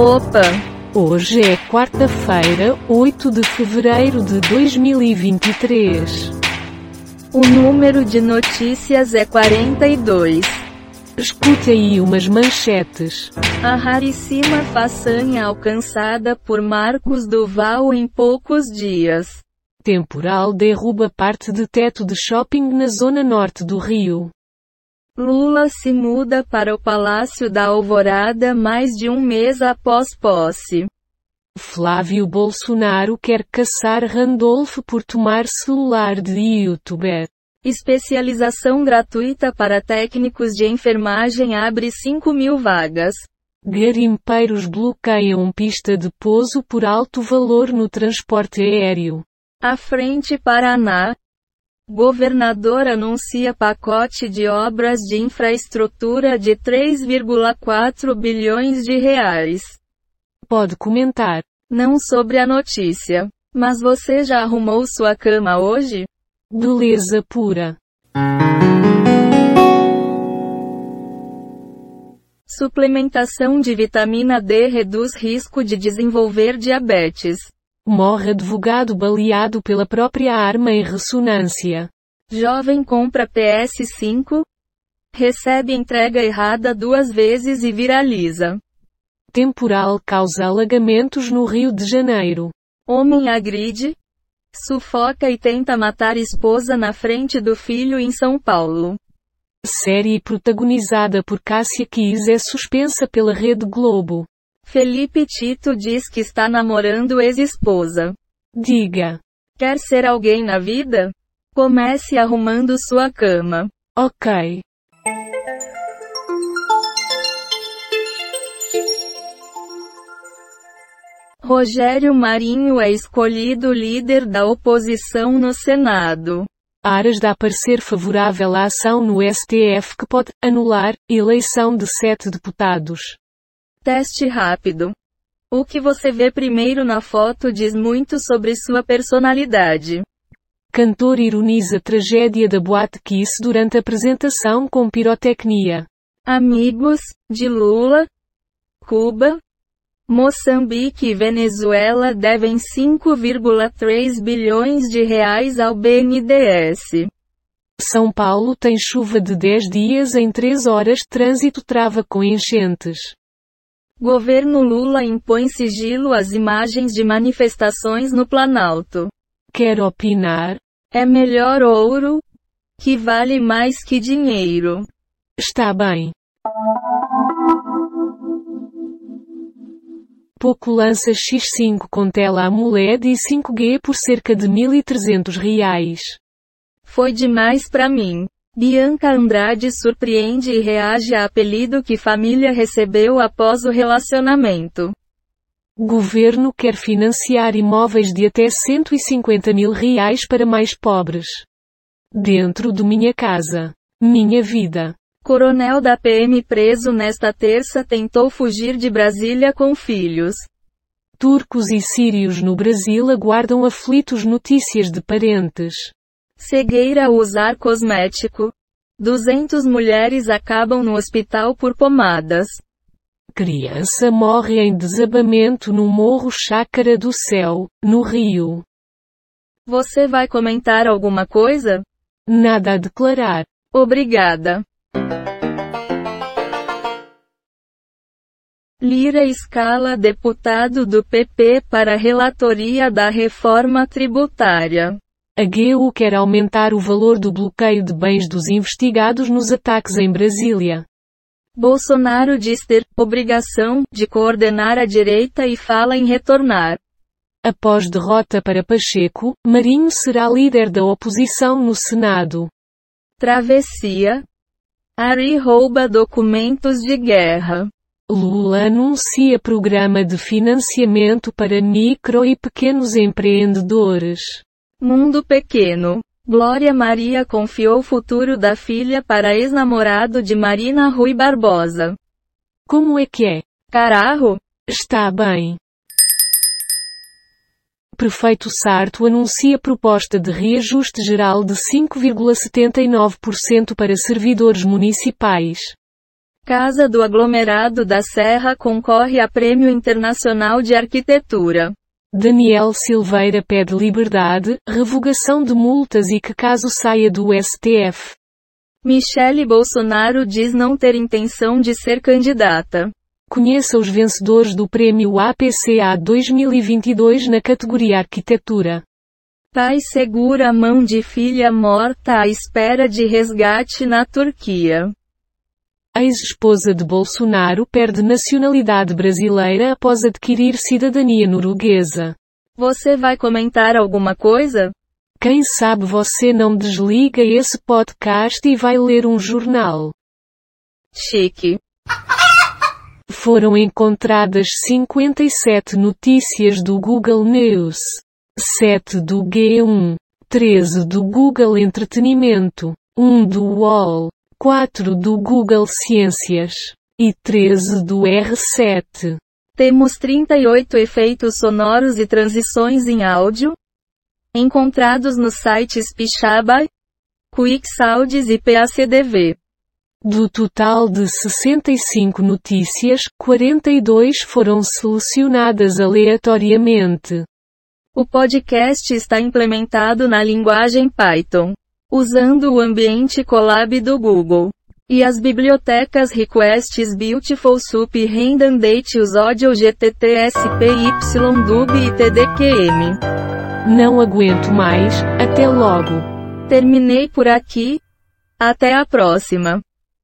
Opa! Hoje é quarta-feira, 8 de fevereiro de 2023. O número de notícias é 42. Escute aí umas manchetes. A raríssima façanha alcançada por Marcos Duval em poucos dias. Temporal derruba parte de teto de shopping na zona norte do Rio. Lula se muda para o Palácio da Alvorada mais de um mês após posse. Flávio Bolsonaro quer caçar Randolph por tomar celular de youtuber. Especialização gratuita para técnicos de enfermagem abre 5 mil vagas. Garimpeiros bloqueiam pista de pouso por alto valor no transporte aéreo. À frente Paraná. Governador anuncia pacote de obras de infraestrutura de 3,4 bilhões de reais. Pode comentar. Não sobre a notícia. Mas você já arrumou sua cama hoje? Beleza pura. Suplementação de vitamina D reduz risco de desenvolver diabetes. Morre advogado baleado pela própria arma em ressonância. Jovem compra PS5. Recebe entrega errada duas vezes e viraliza. Temporal causa alagamentos no Rio de Janeiro. Homem agride. Sufoca e tenta matar esposa na frente do filho em São Paulo. Série protagonizada por Cássia Kiss é suspensa pela Rede Globo. Felipe Tito diz que está namorando ex-esposa. Diga. Quer ser alguém na vida? Comece arrumando sua cama. Ok. Rogério Marinho é escolhido líder da oposição no Senado. Aras dá parecer favorável à ação no STF que pode anular eleição de sete deputados. Teste rápido. O que você vê primeiro na foto diz muito sobre sua personalidade. Cantor ironiza tragédia da Boate Kiss durante apresentação com pirotecnia. Amigos, de Lula, Cuba, Moçambique e Venezuela devem 5,3 bilhões de reais ao BNDES. São Paulo tem chuva de 10 dias em 3 horas, trânsito trava com enchentes. Governo Lula impõe sigilo às imagens de manifestações no Planalto. Quer opinar? É melhor ouro, que vale mais que dinheiro. Está bem. Poco lança X5 com tela AMOLED e 5G por cerca de 1.300 reais. Foi demais pra mim. Bianca Andrade surpreende e reage a apelido que família recebeu após o relacionamento. Governo quer financiar imóveis de até 150 mil reais para mais pobres. Dentro de minha casa. Minha vida. Coronel da PM preso nesta terça tentou fugir de Brasília com filhos. Turcos e sírios no Brasil aguardam aflitos notícias de parentes. Cegueira a usar cosmético. 200 mulheres acabam no hospital por pomadas. Criança morre em desabamento no Morro Chácara do Céu, no Rio. Você vai comentar alguma coisa? Nada a declarar. Obrigada. Lira escala deputado do PP para relatoria da reforma tributária. A GU quer aumentar o valor do bloqueio de bens dos investigados nos ataques em Brasília. Bolsonaro diz ter obrigação de coordenar a direita e fala em retornar. Após derrota para Pacheco, Marinho será líder da oposição no Senado. Travessia. Ari rouba documentos de guerra. Lula anuncia programa de financiamento para micro e pequenos empreendedores. Mundo pequeno. Glória Maria confiou o futuro da filha para ex-namorado de Marina Rui Barbosa. Como é que é? Carajo? Está bem. Prefeito Sarto anuncia proposta de reajuste geral de 5,79% para servidores municipais. Casa do Aglomerado da Serra concorre a Prêmio Internacional de Arquitetura. Daniel Silveira pede liberdade, revogação de multas e que caso saia do STF. Michele Bolsonaro diz não ter intenção de ser candidata. Conheça os vencedores do Prêmio APCA 2022 na categoria Arquitetura. Pai segura a mão de filha morta à espera de resgate na Turquia. Ex-esposa de Bolsonaro perde nacionalidade brasileira após adquirir cidadania norueguesa. Você vai comentar alguma coisa? Quem sabe você não desliga esse podcast e vai ler um jornal. Chique. Foram encontradas 57 notícias do Google News, 7 do G1, 13 do Google Entretenimento, 1 do UOL, 4 do Google Ciências e 13 do R7. Temos 38 efeitos sonoros e transições em áudio, encontrados nos sites Pixabay, QuickSounds e PACDV. Do total de 65 notícias, 42 foram selecionadas aleatoriamente. O podcast está implementado na linguagem Python, usando o ambiente Colab do Google. E as bibliotecas Requests Beautiful Soup Redundant Use Audio GTTSPY Dub e TDQM. Não aguento mais, até logo. Terminei por aqui. Até a próxima.